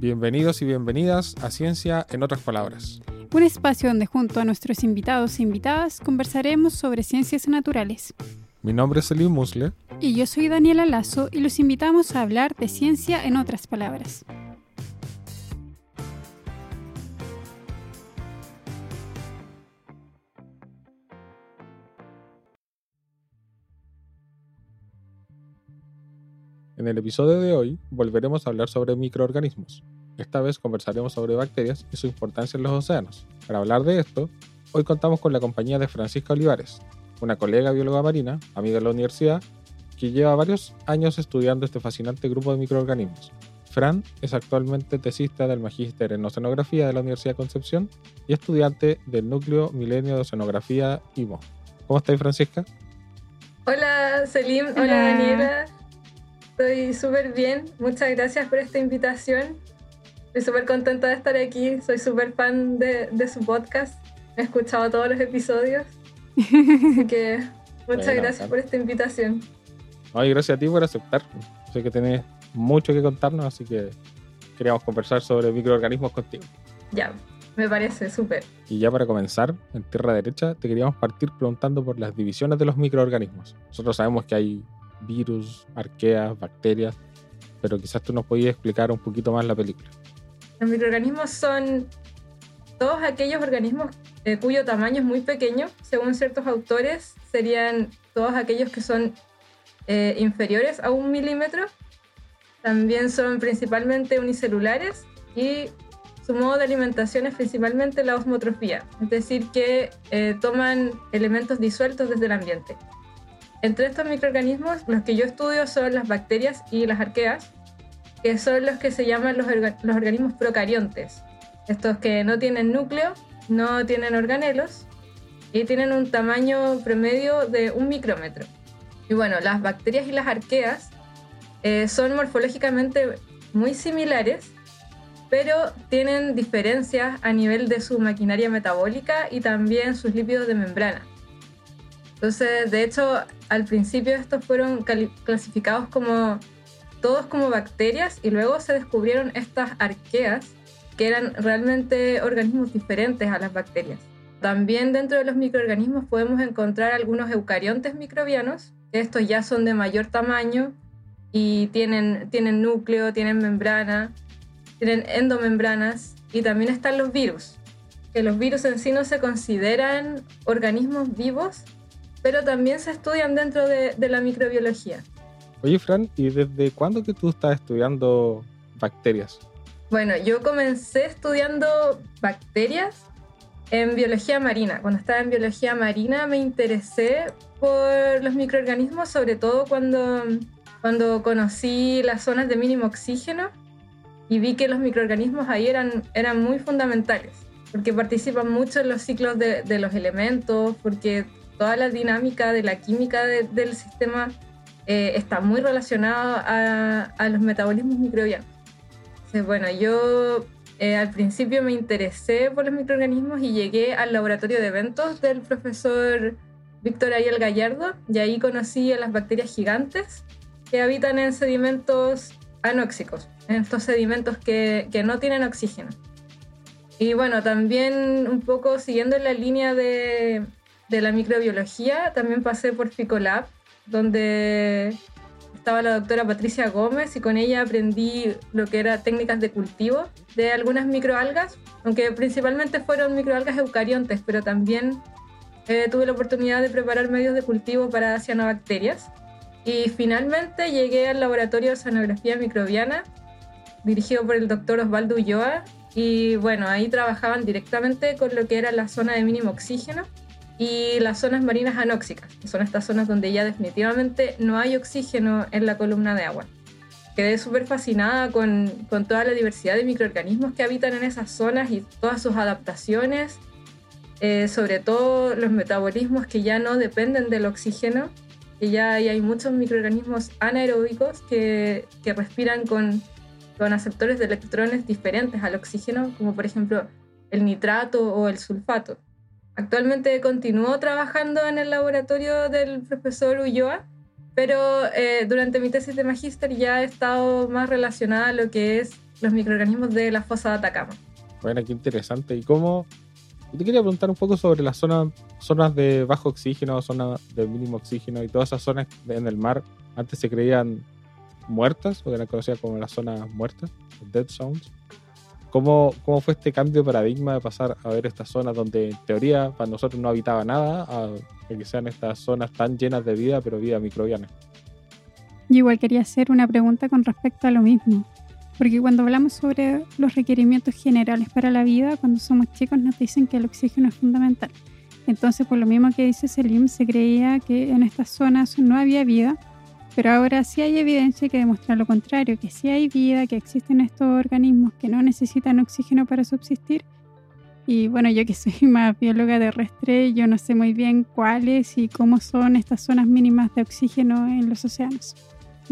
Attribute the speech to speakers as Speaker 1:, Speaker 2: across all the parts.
Speaker 1: Bienvenidos y bienvenidas a Ciencia en otras palabras.
Speaker 2: Un espacio donde junto a nuestros invitados e invitadas conversaremos sobre ciencias naturales.
Speaker 1: Mi nombre es Selim Musle.
Speaker 2: Y yo soy Daniela Lazo y los invitamos a hablar de ciencia en otras palabras.
Speaker 1: En el episodio de hoy volveremos a hablar sobre microorganismos. Esta vez conversaremos sobre bacterias y su importancia en los océanos. Para hablar de esto, hoy contamos con la compañía de Francisca Olivares, una colega bióloga marina, amiga de la universidad, que lleva varios años estudiando este fascinante grupo de microorganismos. Fran es actualmente tesista del Magíster en Oceanografía de la Universidad de Concepción y estudiante del Núcleo Milenio de Oceanografía IMO. ¿Cómo estáis, Francisca?
Speaker 3: Hola, Selim. Hola, Hola Daniela. Estoy súper bien. Muchas gracias por esta invitación. Estoy súper contenta de estar aquí. Soy súper fan de, su podcast. He escuchado todos los episodios. Así que muchas gracias por esta invitación.
Speaker 1: Ay, gracias a ti por aceptar. Sé que tenés mucho que contarnos, así que queríamos conversar sobre microorganismos contigo.
Speaker 3: Ya, me parece súper.
Speaker 1: Y ya para comenzar, en tierra derecha, te queríamos partir preguntando por las divisiones de los microorganismos. Nosotros sabemos que hay virus, arqueas, bacterias, pero quizás tú nos podías explicar un poquito más la película.
Speaker 3: Los microorganismos son todos aquellos organismos cuyo tamaño es muy pequeño, según ciertos autores, serían todos aquellos que son eh, inferiores a un milímetro. También son principalmente unicelulares y su modo de alimentación es principalmente la osmotrofía, es decir, que eh, toman elementos disueltos desde el ambiente. Entre estos microorganismos, los que yo estudio son las bacterias y las arqueas, que son los que se llaman los, organismos procariontes. Estos que no tienen núcleo, no tienen organelos y tienen un tamaño promedio de un micrómetro. Y bueno, las bacterias y las arqueas eh, son morfológicamente muy similares, pero tienen diferencias a nivel de su maquinaria metabólica y también sus lípidos de membrana. Entonces, de hecho, al principio estos fueron clasificados como todos como bacterias y luego se descubrieron estas arqueas que eran realmente organismos diferentes a las bacterias. También dentro de los microorganismos podemos encontrar algunos eucariontes microbianos, estos ya son de mayor tamaño y tienen, tienen núcleo, tienen membrana, tienen endomembranas y también están los virus, que los virus en sí no se consideran organismos vivos, pero también se estudian dentro de, la microbiología.
Speaker 1: Oye, Fran, ¿y desde cuándo que tú estás estudiando bacterias?
Speaker 3: Bueno, yo comencé estudiando bacterias en biología marina. Cuando estaba en biología marina me interesé por los microorganismos, sobre todo cuando, cuando conocí las zonas de mínimo oxígeno y vi que los microorganismos ahí eran, eran muy fundamentales, porque participan mucho en los ciclos de, de los elementos, porque toda la dinámica de la química del sistema eh, está muy relacionada a, los metabolismos microbianos. Bueno, yo eh, al principio me interesé por los microorganismos y llegué al laboratorio de eventos del profesor Víctor Ariel Gallardo y ahí conocí a las bacterias gigantes que habitan en sedimentos anóxicos, en estos sedimentos que no tienen oxígeno. Y bueno, también un poco siguiendo la línea de, de la microbiología, también pasé por Ficolab, donde estaba la doctora Patricia Gómez y con ella aprendí lo que era técnicas de cultivo de algunas microalgas, aunque principalmente fueron microalgas eucariontes, pero también eh, tuve la oportunidad de preparar medios de cultivo para cianobacterias. Y finalmente llegué al laboratorio de oceanografía microbiana, dirigido por el doctor Osvaldo Ulloa, y bueno, ahí trabajaban directamente con lo que era la zona de mínimo oxígeno y las zonas marinas anóxicas, que son estas zonas donde ya definitivamente no hay oxígeno en la columna de agua. Quedé súper fascinada con, con, toda la diversidad de microorganismos que habitan en esas zonas y todas sus adaptaciones, eh, sobre todo los metabolismos que ya no dependen del oxígeno, que ya hay, hay muchos microorganismos anaeróbicos que, que respiran con, con aceptores de electrones diferentes al oxígeno, como por ejemplo el nitrato o el sulfato. Actualmente continúo trabajando en el laboratorio del profesor Ulloa, pero eh, durante mi tesis de magíster ya he estado más relacionada a lo que es los microorganismos de la fosa de Atacama.
Speaker 1: Bueno, qué interesante. ¿Y cómo? Te quería preguntar un poco sobre las zonas, zonas de bajo oxígeno, zonas de mínimo oxígeno y todas esas zonas en el mar. Antes se creían muertas, o eran conocidas como las zonas muertas, dead zones. ¿Cómo, ¿Cómo fue este cambio de paradigma de pasar a ver estas zonas donde en teoría para nosotros no habitaba nada, a que sean estas zonas tan llenas de vida, pero vida microbiana?
Speaker 2: Yo igual quería hacer una pregunta con respecto a lo mismo, porque cuando hablamos sobre los requerimientos generales para la vida, cuando somos chicos nos dicen que el oxígeno es fundamental. Entonces, por lo mismo que dice Selim, se creía que en estas zonas no había vida, pero ahora sí hay evidencia que demuestra lo contrario, que sí hay vida, que existen estos organismos que no necesitan oxígeno para subsistir. Y bueno, yo que soy más bióloga terrestre, yo no sé muy bien cuáles y cómo son estas zonas mínimas de oxígeno en los océanos.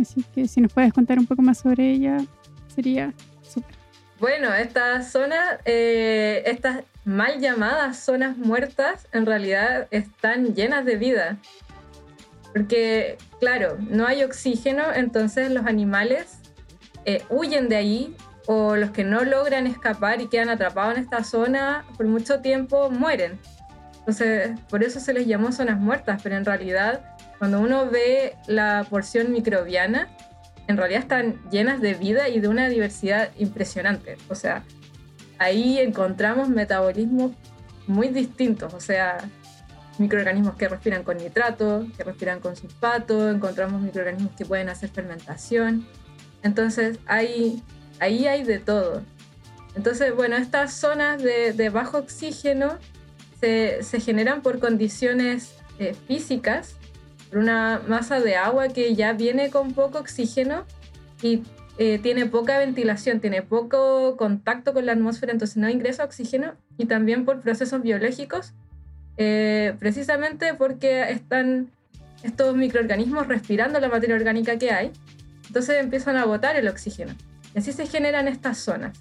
Speaker 2: Así que si nos puedes contar un poco más sobre ella, sería súper.
Speaker 3: Bueno, estas zonas, eh, estas mal llamadas zonas muertas, en realidad están llenas de vida. Porque, claro, no hay oxígeno, entonces los animales eh, huyen de ahí o los que no logran escapar y quedan atrapados en esta zona por mucho tiempo mueren. Entonces, por eso se les llamó zonas muertas, pero en realidad, cuando uno ve la porción microbiana, en realidad están llenas de vida y de una diversidad impresionante. O sea, ahí encontramos metabolismos muy distintos. O sea, microorganismos que respiran con nitrato, que respiran con sulfato, encontramos microorganismos que pueden hacer fermentación. Entonces, ahí, ahí hay de todo. Entonces, bueno, estas zonas de, bajo oxígeno se, generan por condiciones eh, físicas, por una masa de agua que ya viene con poco oxígeno y eh, tiene poca ventilación, tiene poco contacto con la atmósfera, entonces no ingresa oxígeno, y también por procesos biológicos eh, precisamente porque están estos microorganismos respirando la materia orgánica que hay, entonces empiezan a botar el oxígeno. Y así se generan estas zonas,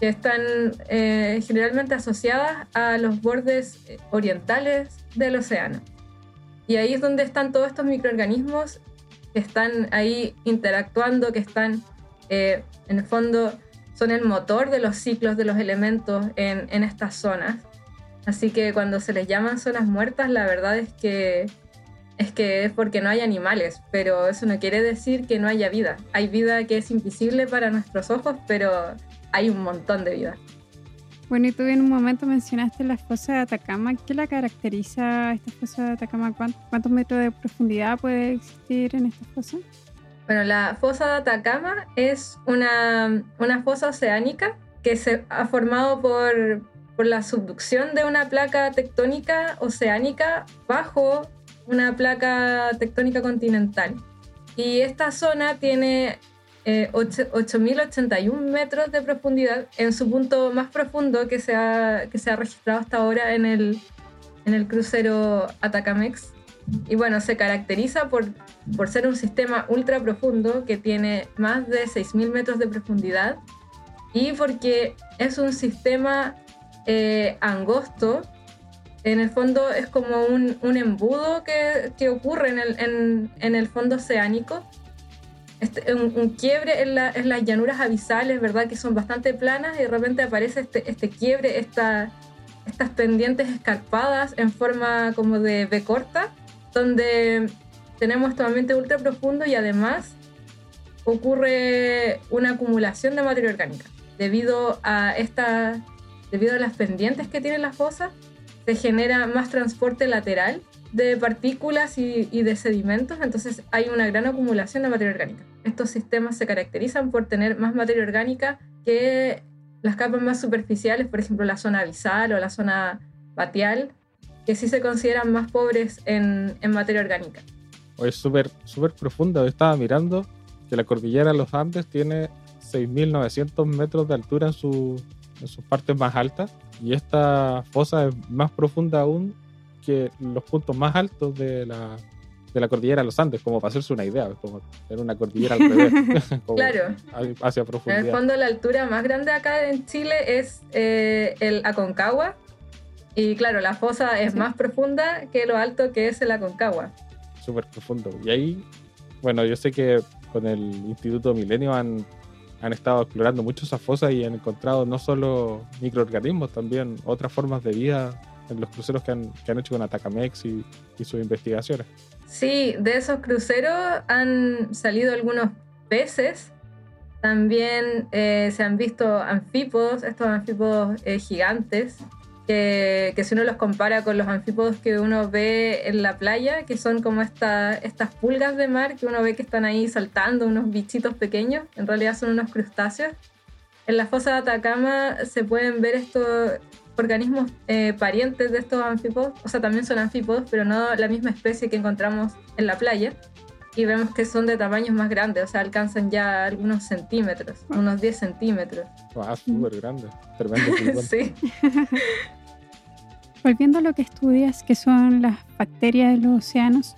Speaker 3: que están eh, generalmente asociadas a los bordes eh, orientales del océano. Y ahí es donde están todos estos microorganismos que están ahí interactuando, que están, en el fondo, son el motor de los ciclos de los elementos en, en estas zonas. Así que cuando se les llaman zonas muertas, la verdad es que es que es porque no hay animales, pero eso no quiere decir que no haya vida. Hay vida que es invisible para nuestros ojos, pero hay un montón de vida.
Speaker 2: Bueno, y tú en un momento mencionaste la fosa de Atacama. ¿Qué la caracteriza esta fosa de Atacama? ¿Cuántos metros de profundidad puede existir en esta fosa?
Speaker 3: Bueno, la fosa de Atacama es una, una fosa oceánica que se ha formado por, por la subducción de una placa tectónica oceánica bajo una placa tectónica continental. Y esta zona tiene eh, 8.081 metros de profundidad en su punto más profundo que se ha, que se ha registrado hasta ahora en el, en el crucero Atacamex. Y bueno, se caracteriza por, por ser un sistema ultra profundo que tiene más de 6.000 metros de profundidad y porque es un sistema eh, angosto, en el fondo es como un, un embudo que, que, ocurre en el, en, en el fondo oceánico. Este, un, quiebre en, la, en, las llanuras abisales, ¿verdad? Que son bastante planas y de repente aparece este, este quiebre, esta, estas pendientes escarpadas en forma como de B corta, donde tenemos este ambiente ultra profundo y además ocurre una acumulación de materia orgánica debido a esta debido a las pendientes que tiene la fosa, se genera más transporte lateral de partículas y, de sedimentos, entonces hay una gran acumulación de materia orgánica. Estos sistemas se caracterizan por tener más materia orgánica que las capas más superficiales, por ejemplo la zona abisal o la zona batial, que sí se consideran más pobres en, en materia orgánica.
Speaker 1: Es súper súper profunda. estaba mirando que la cordillera de los Andes tiene 6.900 metros de altura en su, en sus partes más altas. Y esta fosa es más profunda aún que los puntos más altos de la, de la cordillera de los Andes, como para hacerse una idea, como tener una cordillera al revés.
Speaker 3: claro.
Speaker 1: Hacia profundidad.
Speaker 3: En el fondo, la altura más grande acá en Chile es eh, el Aconcagua. Y claro, la fosa es más profunda que lo alto que es el Aconcagua.
Speaker 1: Súper profundo. Y ahí, bueno, yo sé que con el Instituto Milenio han han estado explorando mucho esas fosas y han encontrado no solo microorganismos, también otras formas de vida en los cruceros que han, hecho con Atacamex y, sus investigaciones.
Speaker 3: Sí, de esos cruceros han salido algunos peces. También eh, se han visto anfípodos, estos anfípodos eh, gigantes, que, si uno los compara con los anfípodos que uno ve en la playa, que son como esta, estas pulgas de mar que uno ve que están ahí saltando, unos bichitos pequeños, en realidad son unos crustáceos. En la fosa de Atacama se pueden ver estos, organismos eh, parientes de estos anfípodos, o sea, también son anfípodos, pero no la misma especie que encontramos en la playa. Y vemos que son de tamaños más grandes, o sea, alcanzan ya algunos centímetros, unos 10 centímetros.
Speaker 1: Ah, súper grande, tremendo.
Speaker 3: sí.
Speaker 2: Volviendo a lo que estudias, que son las bacterias de los océanos,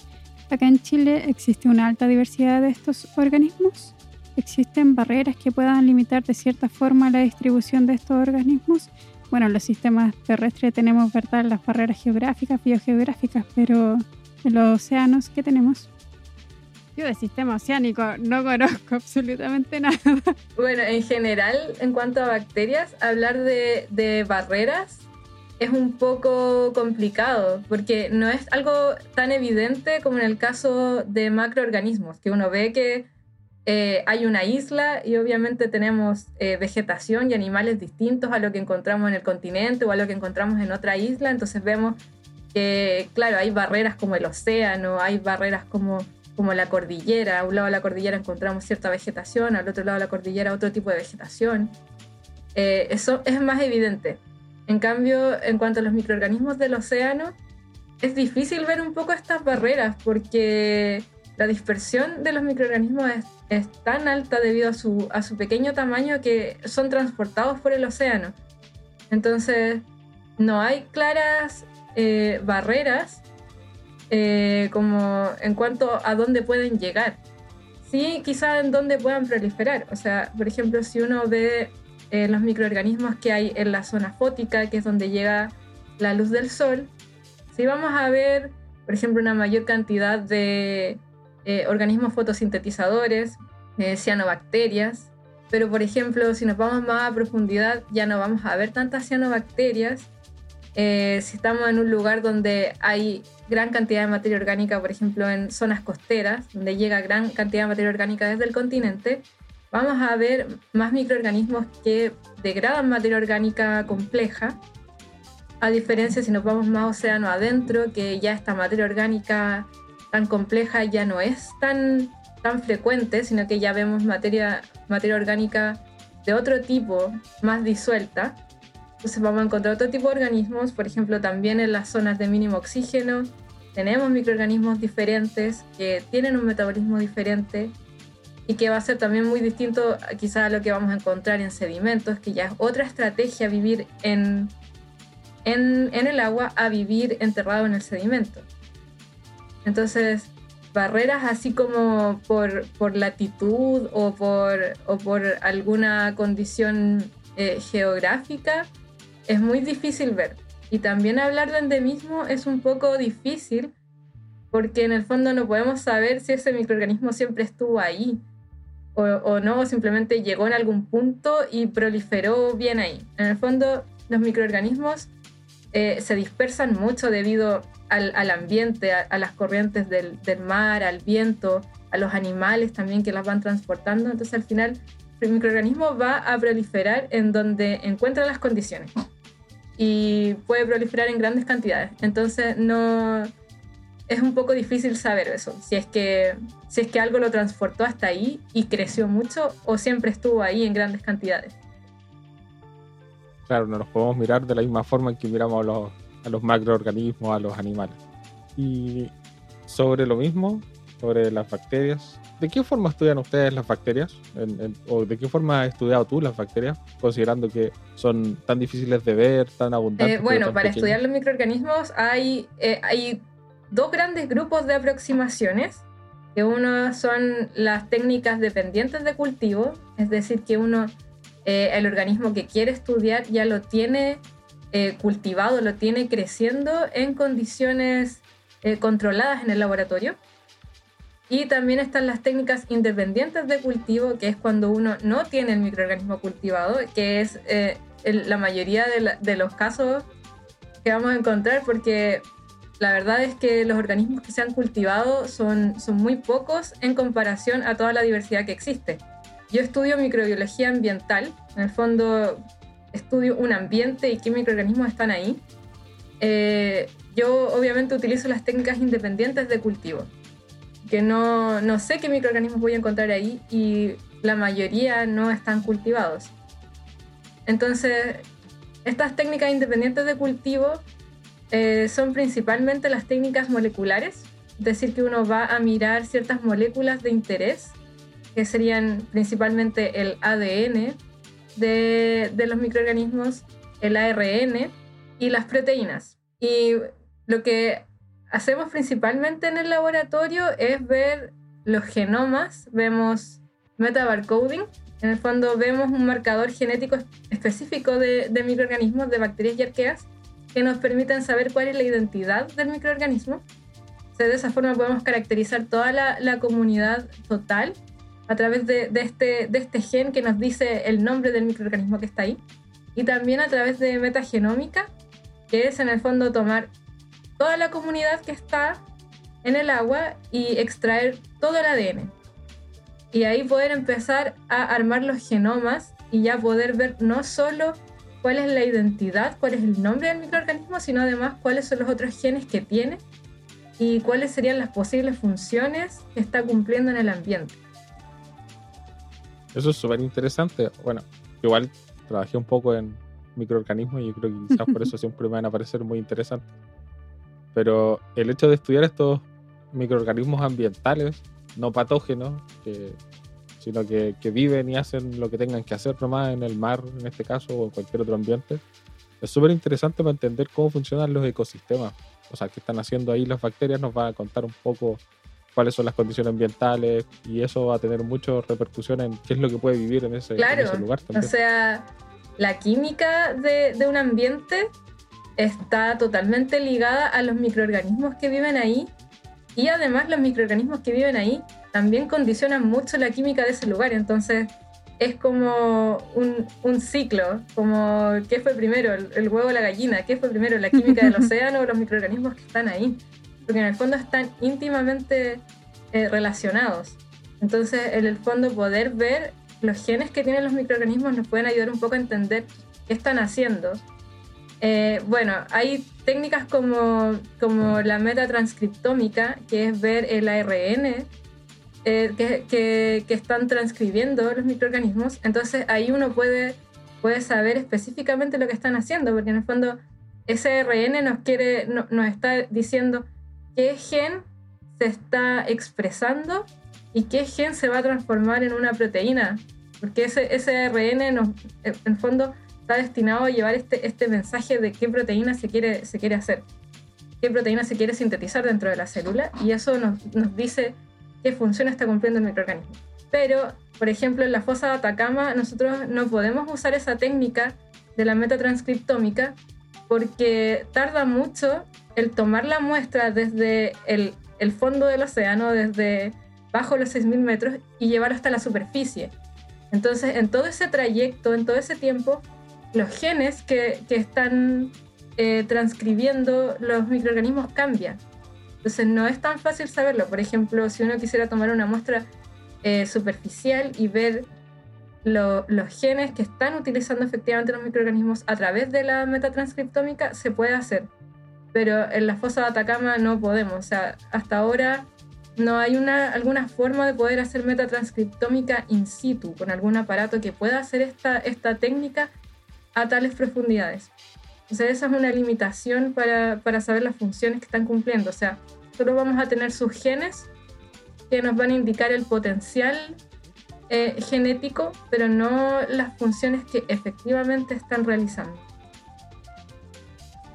Speaker 2: acá en Chile existe una alta diversidad de estos organismos. ¿Existen barreras que puedan limitar de cierta forma la distribución de estos organismos? bueno, en los sistemas terrestres tenemos, ¿verdad?, las barreras geográficas, biogeográficas, pero en los océanos, ¿qué tenemos? Yo de sistema oceánico no conozco absolutamente nada.
Speaker 3: Bueno, en general, en cuanto a bacterias, hablar de, barreras es un poco complicado porque no es algo tan evidente como en el caso de macroorganismos, que uno ve que eh, hay una isla y obviamente tenemos eh, vegetación y animales distintos a lo que encontramos en el continente o a lo que encontramos en otra isla. Entonces vemos que, claro, hay barreras como el océano, hay barreras como, como la cordillera. A un lado de la cordillera encontramos cierta vegetación, al otro lado de la cordillera otro tipo de vegetación. Eh, eso es más evidente. En cambio, en cuanto a los microorganismos del océano, es difícil ver un poco estas barreras porque la dispersión de los microorganismos es, tan alta debido a su, a su pequeño tamaño que son transportados por el océano. Entonces, no hay claras eh, barreras eh, como en cuanto a dónde pueden llegar. Sí, quizá en dónde puedan proliferar. O sea, por ejemplo, si uno ve eh, los microorganismos que hay en la zona fótica, que es donde llega la luz del sol, si vamos a ver, por ejemplo, una mayor cantidad de eh, organismos fotosintetizadores, eh, cianobacterias, pero por ejemplo, si nos vamos más a profundidad, ya no vamos a ver tantas cianobacterias. Eh, si estamos en un lugar donde hay gran cantidad de materia orgánica, por ejemplo, en zonas costeras, donde llega gran cantidad de materia orgánica desde el continente, vamos a ver más microorganismos que degradan materia orgánica compleja, a diferencia si nos vamos más océano adentro, que ya esta materia orgánica tan compleja ya no es tan, tan frecuente, sino que ya vemos materia, materia orgánica de otro tipo, más disuelta. Entonces vamos a encontrar otro tipo de organismos, por ejemplo, también en las zonas de mínimo oxígeno, tenemos microorganismos diferentes que tienen un metabolismo diferente y que va a ser también muy distinto quizá a lo que vamos a encontrar en sedimentos, que ya es otra estrategia vivir en, en, en el agua a vivir enterrado en el sedimento. Entonces, barreras así como por, por latitud o por, o por alguna condición eh, geográfica es muy difícil ver. Y también hablar de endemismo es un poco difícil porque en el fondo no podemos saber si ese microorganismo siempre estuvo ahí o, no, o simplemente llegó en algún punto y proliferó bien ahí. En el fondo, los microorganismos eh, se dispersan mucho debido al, ambiente, a, las corrientes del, mar, al viento, a los animales también que las van transportando. Entonces al final el microorganismo va a proliferar en donde encuentra las condiciones y puede proliferar en grandes cantidades. Entonces no es un poco difícil saber eso, si es que si es que algo lo transportó hasta ahí y creció mucho o siempre estuvo ahí en grandes cantidades.
Speaker 1: Claro, no los podemos mirar de la misma forma en que miramos a los a los macroorganismos, a los animales. Y sobre lo mismo, sobre las bacterias, ¿de qué forma estudian ustedes las bacterias? ¿O de qué forma has estudiado tú las bacterias, considerando que son tan difíciles de ver, tan abundantes?
Speaker 3: Eh, bueno, para estudiar los microorganismos hay, eh, hay dos grandes grupos de aproximaciones, que uno son las técnicas dependientes de cultivo, es decir, que uno, eh, el organismo que quiere estudiar ya lo tiene eh, cultivado, lo tiene creciendo en condiciones eh, controladas en el laboratorio. Y también están las técnicas independientes de cultivo, que es cuando uno no tiene el microorganismo cultivado, que es eh, la mayoría de, los casos que vamos a encontrar, porque la verdad es que los organismos que se han cultivado son, son muy pocos en comparación a toda la diversidad que existe. Yo estudio microbiología ambiental, en el fondo estudio un ambiente y qué microorganismos están ahí. Eh, yo obviamente utilizo las técnicas independientes de cultivo, que no, no sé qué microorganismos voy a encontrar ahí y la mayoría no están cultivados. Entonces, estas técnicas independientes de cultivo eh, son principalmente las técnicas moleculares, es decir, que uno va a mirar ciertas moléculas de interés, que serían principalmente el ADN de, de los microorganismos, el ARN y las proteínas. Y lo que hacemos principalmente en el laboratorio es ver los genomas, vemos metabarcoding, en el fondo vemos un marcador genético específico de, microorganismos, de bacterias y arqueas, que nos permiten saber cuál es la identidad del microorganismo. de esa forma podemos caracterizar toda la, comunidad total a través de, este, de este gen que nos dice el nombre del microorganismo que está ahí. Y también a través de metagenómica, que es en el fondo tomar toda la comunidad que está en el agua y extraer todo el ADN. Y ahí poder empezar a armar los genomas y ya poder ver no solo cuál es la identidad, cuál es el nombre del microorganismo, sino además cuáles son los otros genes que tiene y cuáles serían las posibles funciones que está cumpliendo en el ambiente.
Speaker 1: Eso es súper interesante. Bueno, igual trabajé un poco en microorganismos y creo que quizás por eso siempre me van a parecer muy interesantes. Pero el hecho de estudiar estos microorganismos ambientales, no patógenos, sino que, viven y hacen lo que tengan que hacer nomás en el mar, en este caso, o en cualquier otro ambiente, es súper interesante para entender cómo funcionan los ecosistemas. O sea, qué están haciendo ahí las bacterias, nos va a contar un poco cuáles son las condiciones ambientales y eso va a tener mucha repercusión en qué es lo que puede vivir en ese, lugar
Speaker 3: también. O sea, la química de, de un ambiente está totalmente ligada a los microorganismos que viven ahí y además los microorganismos que viven ahí también condicionan mucho la química de ese lugar. Entonces es como un, un ciclo, como qué fue primero, el, huevo o la gallina, qué fue primero, la química del océano o los microorganismos que están ahí. Porque en el fondo están íntimamente eh, relacionados. Entonces en el fondo poder ver los genes que tienen los microorganismos nos pueden ayudar un poco a entender qué están haciendo eh, bueno, hay técnicas como, como la metatranscriptómica, que es ver el ARN eh, que, están transcribiendo los microorganismos. Entonces ahí uno puede, puede saber específicamente lo que están haciendo, porque en el fondo ese ARN nos, quiere, nos está diciendo qué gen se está expresando y qué gen se va a transformar en una proteína. Porque ese, ese ARN, en el fondo, está destinado a llevar este, este mensaje de qué proteína se quiere, se quiere hacer, qué proteína se quiere sintetizar dentro de la célula y eso nos, nos dice qué función está cumpliendo el microorganismo. Pero, por ejemplo, en la fosa de Atacama nosotros no podemos usar esa técnica de la metatranscriptómica porque tarda mucho el tomar la muestra desde el, el fondo del océano, desde bajo los 6.000 metros y llevarlo hasta la superficie. Entonces, en todo ese trayecto, en todo ese tiempo, los genes que, están eh, transcribiendo los microorganismos cambian. Entonces no es tan fácil saberlo. Por ejemplo, si uno quisiera tomar una muestra eh, superficial y ver los genes que están utilizando efectivamente los microorganismos a través de la metatranscriptómica, se puede hacer. Pero en la fosa de Atacama no podemos. O sea, hasta ahora no hay una, alguna forma de poder hacer metatranscriptómica in situ con algún aparato que pueda hacer esta, esta técnica a tales profundidades. O sea, esa es una limitación para, para saber las funciones que están cumpliendo. O sea, solo vamos a tener sus genes que nos van a indicar el potencial eh, genético, pero no las funciones que efectivamente están realizando.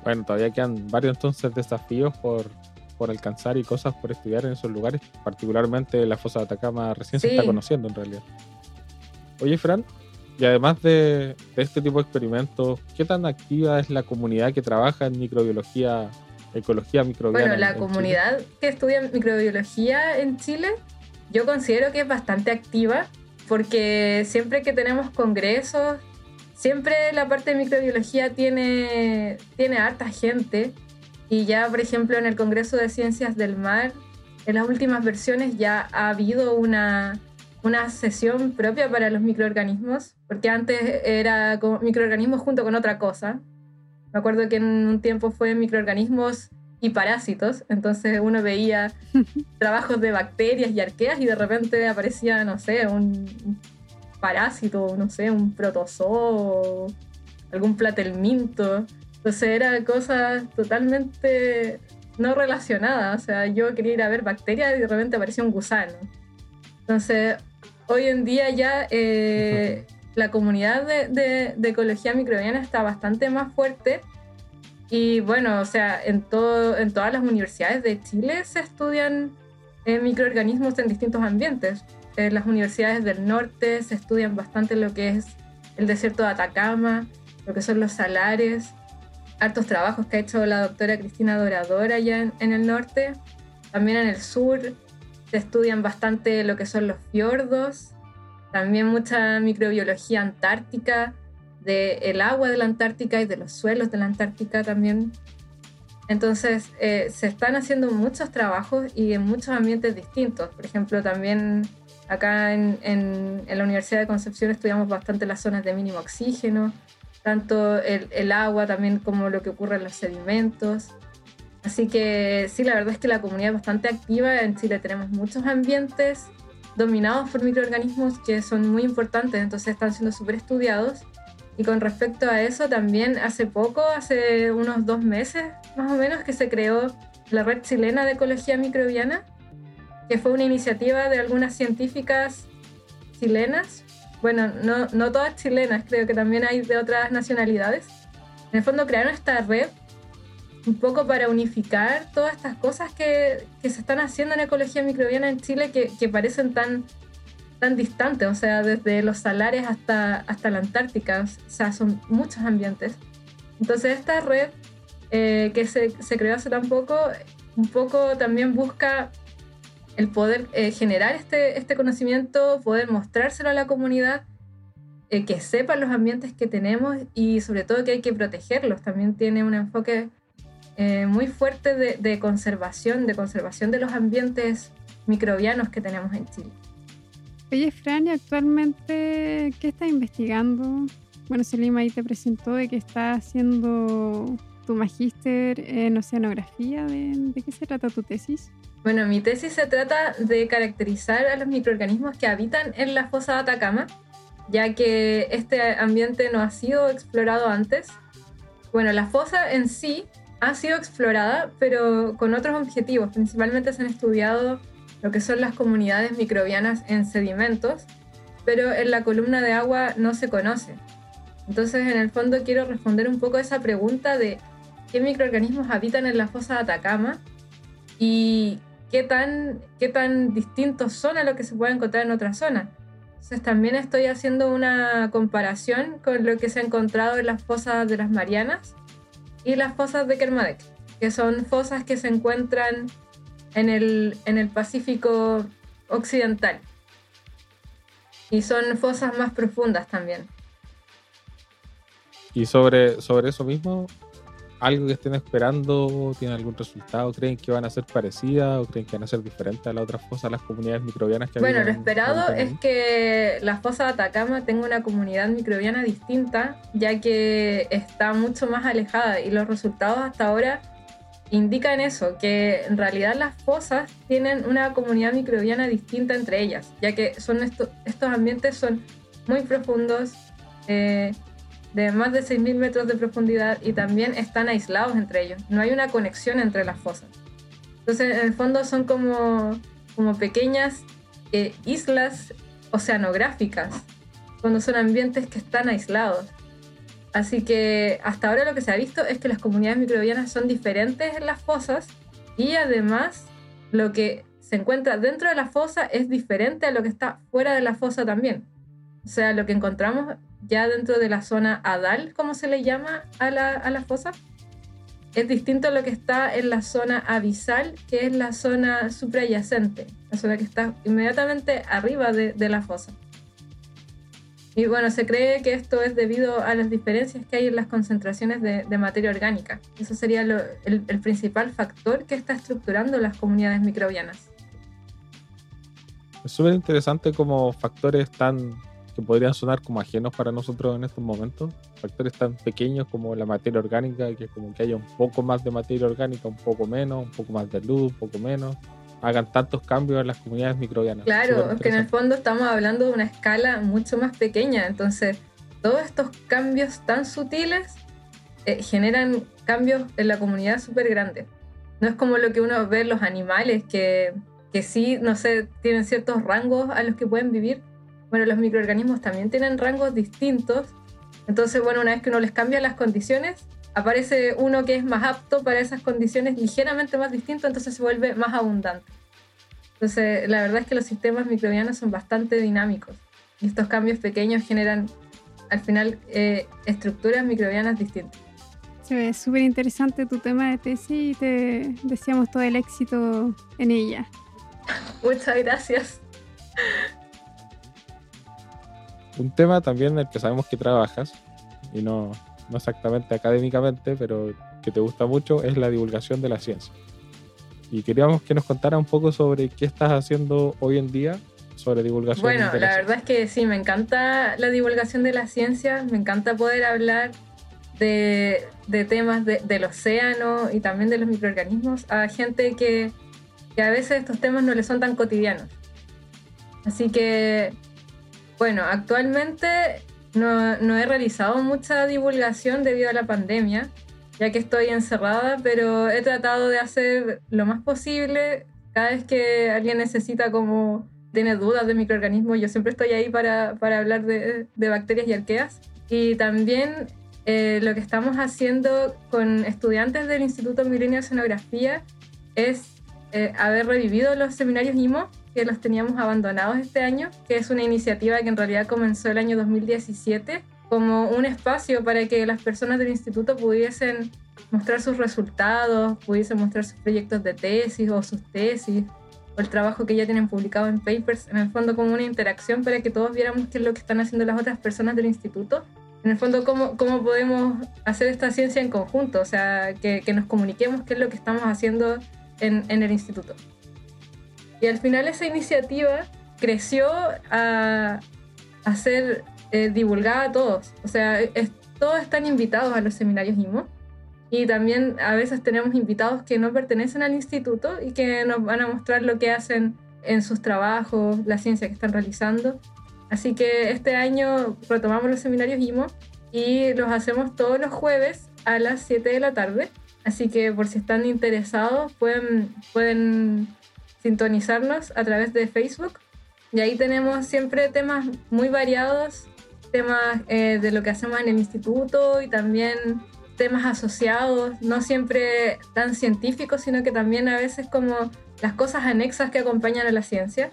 Speaker 1: Bueno, todavía quedan varios entonces desafíos por, por alcanzar y cosas por estudiar en esos lugares, particularmente la fosa de Atacama recién se está conociendo en realidad. Oye, Fran, y además de, este tipo de experimentos, ¿qué tan activa es la comunidad que trabaja en microbiología ecología microbiana.
Speaker 3: Bueno, la comunidad que estudia microbiología en Chile, yo considero que es bastante activa porque siempre que tenemos congresos, siempre la parte de microbiología tiene, tiene harta gente. Y ya, por ejemplo, en el Congreso de Ciencias del Mar, en las últimas versiones ya ha habido una, una sesión propia para los microorganismos, porque antes era microorganismos junto con otra cosa. Me acuerdo que en un tiempo fue microorganismos y parásitos, entonces uno veía trabajos de bacterias y arqueas y de repente aparecía, no sé, un parásito, no sé, un protozoo, algún platelminto. Entonces era cosas totalmente no relacionadas. O sea, yo quería ir a ver bacterias y de repente apareció un gusano. Entonces, hoy en día ya eh, la comunidad de, ecología microbiana está bastante más fuerte. Y bueno, o sea, en, todo, en todas las universidades de Chile se estudian eh, microorganismos en distintos ambientes. En las universidades del norte se estudian bastante lo que es el desierto de Atacama, lo que son los salares, hartos trabajos que ha hecho la doctora Cristina Dorador allá en el norte. También en el sur se estudian bastante lo que son los fiordos, también mucha microbiología antártica, del el agua de la Antártica y de los suelos de la Antártica también. Entonces, eh, se están haciendo muchos trabajos y en muchos ambientes distintos. Por ejemplo, también acá en, en, la Universidad de Concepción estudiamos bastante las zonas de mínimo oxígeno, tanto el, el agua también como lo que ocurre en los sedimentos. Así que sí, la verdad es que la comunidad es bastante activa. En Chile tenemos muchos ambientes dominados por microorganismos que son muy importantes, entonces están siendo súper estudiados. Y con respecto a eso, también hace poco, hace unos dos meses más o menos, que se creó la Red Chilena de Ecología Microbiana, que fue una iniciativa de algunas científicas chilenas. Bueno, no, no todas chilenas, creo que también hay de otras nacionalidades. En el fondo crearon esta red un poco para unificar todas estas cosas que, que, se están haciendo en ecología microbiana en Chile que, que, parecen tan, tan distantes, o sea, desde los salares hasta, hasta la Antártica, o sea, son muchos ambientes. Entonces esta red eh, que se, se, creó hace tan poco, un poco también busca el poder eh, generar este, este conocimiento, poder mostrárselo a la comunidad, eh, que sepan los ambientes que tenemos y sobre todo que hay que protegerlos. También tiene un enfoque eh, muy fuerte de, conservación, de conservación de los ambientes microbianos que tenemos en Chile.
Speaker 2: Oye, Fran, actualmente qué estás investigando? Bueno, Selima ahí te presentó de que estás haciendo tu magíster en oceanografía. ¿De, ¿De qué se trata tu tesis?
Speaker 3: Bueno, mi tesis se trata de caracterizar a los microorganismos que habitan en la fosa de Atacama, ya que este ambiente no ha sido explorado antes. Bueno, la fosa en sí ha sido explorada, pero con otros objetivos. Principalmente se han estudiado lo que son las comunidades microbianas en sedimentos, pero en la columna de agua no se conoce. Entonces, en el fondo, quiero responder un poco a esa pregunta de qué microorganismos habitan en la fosa de Atacama y qué tan, qué tan distintos son a lo que se puede encontrar en otra zona. Entonces, también estoy haciendo una comparación con lo que se ha encontrado en las fosas de las Marianas y las fosas de Kermadec, que son fosas que se encuentran en el, en el Pacífico Occidental. Y son fosas más profundas también.
Speaker 1: Y sobre, sobre eso mismo, algo que estén esperando? ¿Tienen algún resultado? ¿Creen que van a ser parecidas o creen que van a ser diferentes a las otras fosas, las comunidades microbianas que
Speaker 3: Bueno, lo esperado es que la fosa de Atacama tenga una comunidad microbiana distinta, ya que está mucho más alejada y los resultados hasta ahora indican eso, que en realidad las fosas tienen una comunidad microbiana distinta entre ellas, ya que son estos ambientes son muy profundos. Eh, de más de 6.000 metros de profundidad y también están aislados entre ellos. No hay una conexión entre las fosas. Entonces, en el fondo son como, como pequeñas eh, islas oceanográficas, cuando son ambientes que están aislados. Así que hasta ahora lo que se ha visto es que las comunidades microbianas son diferentes en las fosas y además lo que se encuentra dentro de la fosa es diferente a lo que está fuera de la fosa también. O sea, lo que encontramos ya dentro de la zona adal, como se le llama a la, a la fosa, es distinto a lo que está en la zona abisal, que es la zona suprayacente, la zona que está inmediatamente arriba de, la fosa. Y bueno, se cree que esto es debido a las diferencias que hay en las concentraciones de, materia orgánica. Eso sería el, el principal factor que está estructurando las comunidades microbianas.
Speaker 1: Es súper interesante como factores tan que podrían sonar como ajenos para nosotros en estos momentos, factores tan pequeños como la materia orgánica, que como que haya un poco más de materia orgánica, un poco menos, un poco más de luz, un poco menos, hagan tantos cambios en las comunidades microbianas.
Speaker 3: Claro, es que en el fondo estamos hablando de una escala mucho más pequeña, entonces todos estos cambios tan sutiles eh, generan cambios en la comunidad súper grandes. No es como lo que uno ve en los animales, que, que sí, no sé, tienen ciertos rangos a los que pueden vivir, bueno, los microorganismos también tienen rangos distintos. Entonces, bueno, una vez que uno les cambia las condiciones, aparece uno que es más apto para esas condiciones ligeramente más distinto, entonces se vuelve más abundante. Entonces, la verdad es que los sistemas microbianos son bastante dinámicos y estos cambios pequeños generan al final eh, estructuras microbianas distintas.
Speaker 2: Se ve súper interesante tu tema de tesis y te deseamos todo el éxito en ella.
Speaker 3: Muchas gracias
Speaker 1: un tema también en el que sabemos que trabajas, y no, no exactamente académicamente, pero que te gusta mucho, es la divulgación de la ciencia. Y queríamos que nos contara un poco sobre qué estás haciendo hoy en día sobre divulgación.
Speaker 3: Bueno, la, la verdad es que sí, me encanta la divulgación de la ciencia, me encanta poder hablar de, de temas de, del océano y también de los microorganismos a gente que, que a veces estos temas no les son tan cotidianos. Así que bueno, actualmente no, he realizado mucha divulgación debido a la pandemia, ya que estoy encerrada, pero he tratado de hacer lo más posible. Cada vez que alguien necesita como tiene dudas de microorganismos, yo siempre estoy ahí para, hablar de, bacterias y arqueas. Y también eh, lo que estamos haciendo con estudiantes del Instituto Milenio de Oceanografía es eh, haber revivido los seminarios IMO que los teníamos abandonados este año, que es una iniciativa que en realidad comenzó el año 2017 como un espacio para que las personas del instituto pudiesen mostrar sus resultados, pudiesen mostrar sus proyectos de tesis o sus tesis o el trabajo que ya tienen publicado en papers, en el fondo como una interacción para que todos viéramos qué es lo que están haciendo las otras personas del instituto. En el fondo, cómo, cómo podemos hacer esta ciencia en conjunto, o sea, que, que nos comuniquemos qué es lo que estamos haciendo en, en el instituto. Y al final esa iniciativa creció a, a ser eh, divulgada a todos. O sea, todos están invitados a los seminarios IMO. Y también a veces tenemos invitados que no pertenecen al instituto y que nos van a mostrar lo que hacen en sus trabajos, la ciencia que están realizando. Así que este año retomamos los seminarios IMO y los hacemos todos los jueves a las 7 de la tarde. Así que por si están interesados pueden, pueden sintonizarnos a través de Facebook. Y ahí tenemos siempre temas muy variados, temas eh, de lo que hacemos en el instituto y también temas asociados, no siempre tan científicos, sino que también a veces como las cosas anexas que acompañan a la ciencia.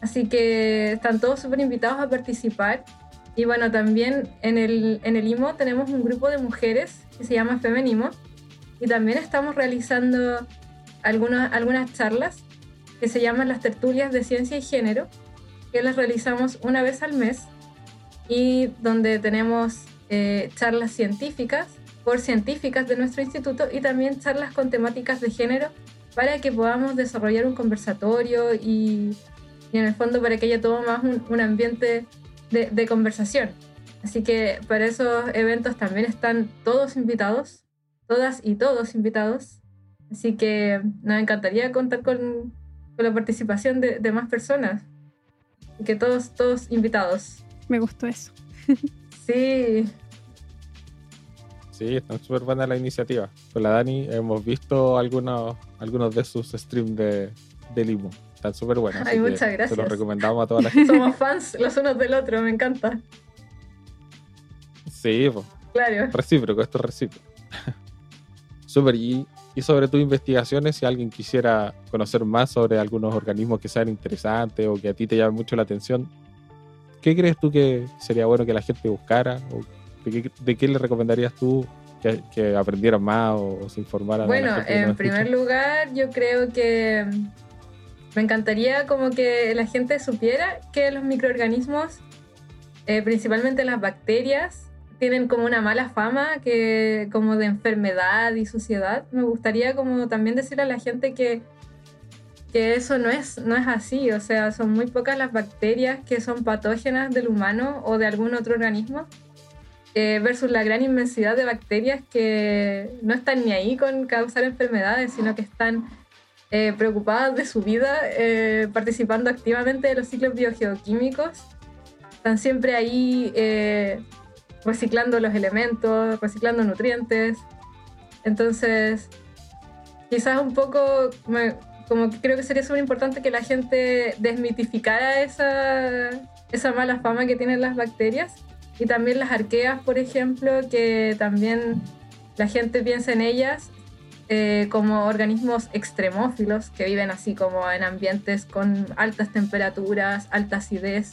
Speaker 3: Así que están todos súper invitados a participar. Y bueno, también en el, en el IMO tenemos un grupo de mujeres que se llama Femenimo. Y también estamos realizando algunas, algunas charlas que se llaman las tertulias de ciencia y género, que las realizamos una vez al mes y donde tenemos eh, charlas científicas por científicas de nuestro instituto y también charlas con temáticas de género para que podamos desarrollar un conversatorio y, en el fondo para que haya todo más un, ambiente de, de, conversación. Así que para esos eventos también están todos invitados, todas y todos invitados. Así que nos encantaría contar con, con la participación de, de, más personas. Y que todos, todos invitados.
Speaker 2: Me gustó eso.
Speaker 3: sí.
Speaker 1: Sí, está súper buena la iniciativa. Con la Dani hemos visto algunos, algunos de sus streams de, de Limo. Están súper buenos.
Speaker 3: Ay, muchas gracias. Se
Speaker 1: los recomendamos a toda la gente.
Speaker 3: Somos fans los unos del otro, me encanta.
Speaker 1: Sí, pues.
Speaker 3: Claro.
Speaker 1: Recíproco, esto es recíproco. súper. Y y sobre tus investigaciones, si alguien quisiera conocer más sobre algunos organismos que sean interesantes o que a ti te llamen mucho la atención, ¿qué crees tú que sería bueno que la gente buscara? ¿O de, qué, le recomendarías tú que, que aprendieran más o, se informaran?
Speaker 3: Bueno, en primer
Speaker 1: escucha?
Speaker 3: lugar, yo creo que me encantaría como que la gente supiera que los microorganismos, eh, principalmente las bacterias, tienen como una mala fama que como de enfermedad y suciedad. Me gustaría como también decirle a la gente que que eso no es, no es así, o sea, son muy pocas las bacterias que son patógenas del humano o de algún otro organismo, eh, versus la gran inmensidad de bacterias que no están ni ahí con causar enfermedades, sino que están eh, preocupadas de su vida, eh, participando activamente de los ciclos biogeoquímicos, están siempre ahí reciclando los elementos, reciclando nutrientes, entonces quizás un poco como creo que sería súper importante que la gente desmitificara esa, esa mala fama que tienen las bacterias y también las arqueas, por ejemplo, que también la gente piensa en ellas eh, como organismos extremófilos que viven así como en ambientes con altas temperaturas, alta acidez.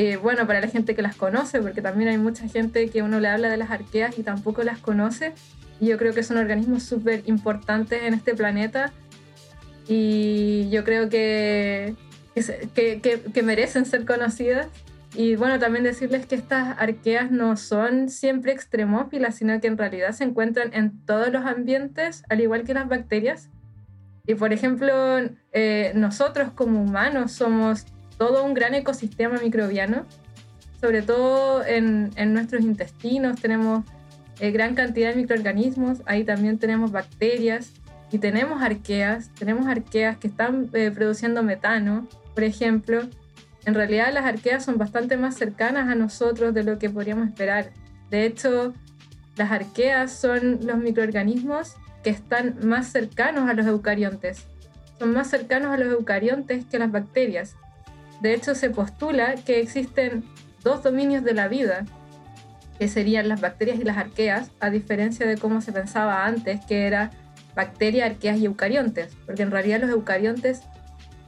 Speaker 3: Eh, bueno, para la gente que las conoce, porque también hay mucha gente que uno le habla de las arqueas y tampoco las conoce. Y yo creo que son organismos súper importantes en este planeta y yo creo que, que, merecen ser conocidas. Y bueno, también decirles que estas arqueas no son siempre extremófilas, sino que en realidad se encuentran en todos los ambientes, al igual que las bacterias. Y por ejemplo, eh, nosotros como humanos somos todo un gran ecosistema microbiano, sobre todo en, en nuestros intestinos tenemos eh, gran cantidad de microorganismos, ahí también tenemos bacterias y tenemos arqueas, tenemos arqueas que están eh, produciendo metano, por ejemplo. En realidad las arqueas son bastante más cercanas a nosotros de lo que podríamos esperar. De hecho, las arqueas son los microorganismos que están más cercanos a los eucariontes. Son más cercanos a los eucariontes que las bacterias. De hecho, se postula que existen dos dominios de la vida, que serían las bacterias y las arqueas, a diferencia de cómo se pensaba antes, que era bacterias, arqueas y eucariontes, porque en realidad los eucariontes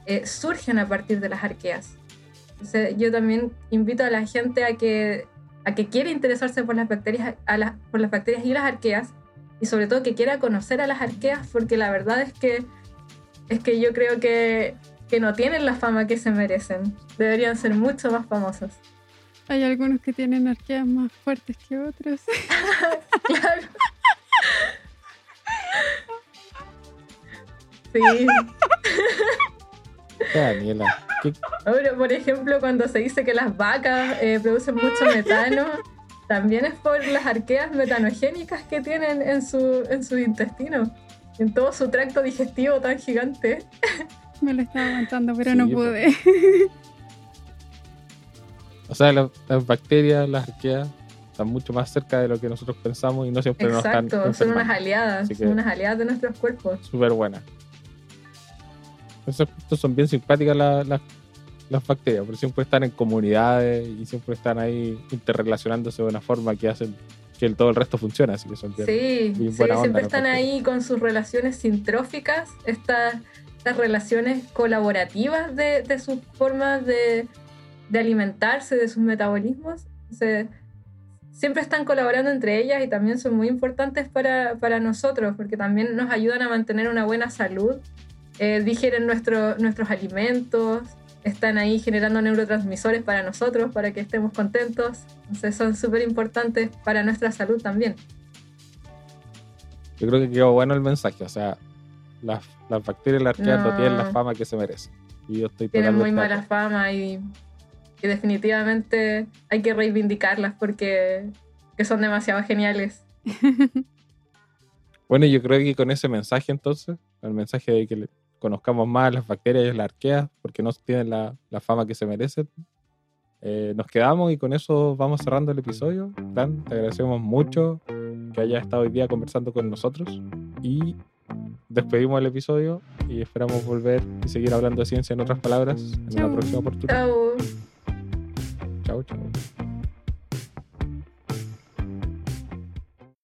Speaker 3: eh, surgen a partir de las arqueas. Entonces, yo también invito a la gente a que, a que quiera interesarse por las, bacterias, por las bacterias y las arqueas, y sobre todo que quiera conocer a las arqueas, porque la verdad es que, es que yo creo que, que no tienen la fama que se merecen. Deberían ser mucho más famosos.
Speaker 2: Hay algunos que tienen arqueas más fuertes que otros.
Speaker 3: Claro. Sí.
Speaker 1: Daniela, ¿qué-
Speaker 3: Ahora, por ejemplo, cuando se dice que las vacas eh, producen mucho metano, también es por las arqueas metanogénicas que tienen en su, en su intestino, en todo su tracto digestivo tan gigante.
Speaker 2: Me lo estaba aguantando, pero
Speaker 1: Sí,
Speaker 2: no pude.
Speaker 1: o sea, las, las bacterias, las arqueas, están mucho más cerca de lo que nosotros pensamos y no siempre nos están
Speaker 3: Exacto, son unas aliadas, son unas aliadas de nuestros cuerpos.
Speaker 1: Súper buenas. Esos aspectos son bien simpáticas las, las, las bacterias, porque siempre están en comunidades y siempre están ahí interrelacionándose de una forma que hacen que el- todo el resto funcione, así que son bien.
Speaker 3: Sí,
Speaker 1: bien
Speaker 3: sí,
Speaker 1: onda
Speaker 3: siempre están ahí con sus relaciones sintróficas, estas, estas relaciones colaborativas de, de sus formas de, alimentarse, de sus metabolismos. Siempre están colaborando entre ellas y también son muy importantes para, para nosotros porque también nos ayudan a mantener una buena salud, eh, digieren nuestro- nuestros alimentos, están ahí generando neurotransmisores para nosotros, para que estemos contentos. Entonces son súper importantes para nuestra salud también.
Speaker 1: Yo creo que quedó bueno el mensaje, o sea, las, las bacterias y las arqueas no.
Speaker 3: No.
Speaker 1: tienen la fama que se merecen. Y yo estoy
Speaker 3: tienen muy mala fama y, y definitivamente hay que reivindicarlas porque que son demasiado geniales.
Speaker 1: Bueno, yo creo que con ese mensaje entonces, el mensaje de que le- conozcamos más las bacterias y las arqueas, porque no tienen la, la fama que se merecen, eh, nos quedamos y con eso vamos cerrando el episodio. Dan, te agradecemos mucho que hayas estado hoy día conversando con nosotros y despedimos el episodio y esperamos volver y seguir hablando de ciencia en otras palabras en
Speaker 2: Chau.
Speaker 1: una próxima oportunidad.
Speaker 3: Chao.
Speaker 1: Chao, chao.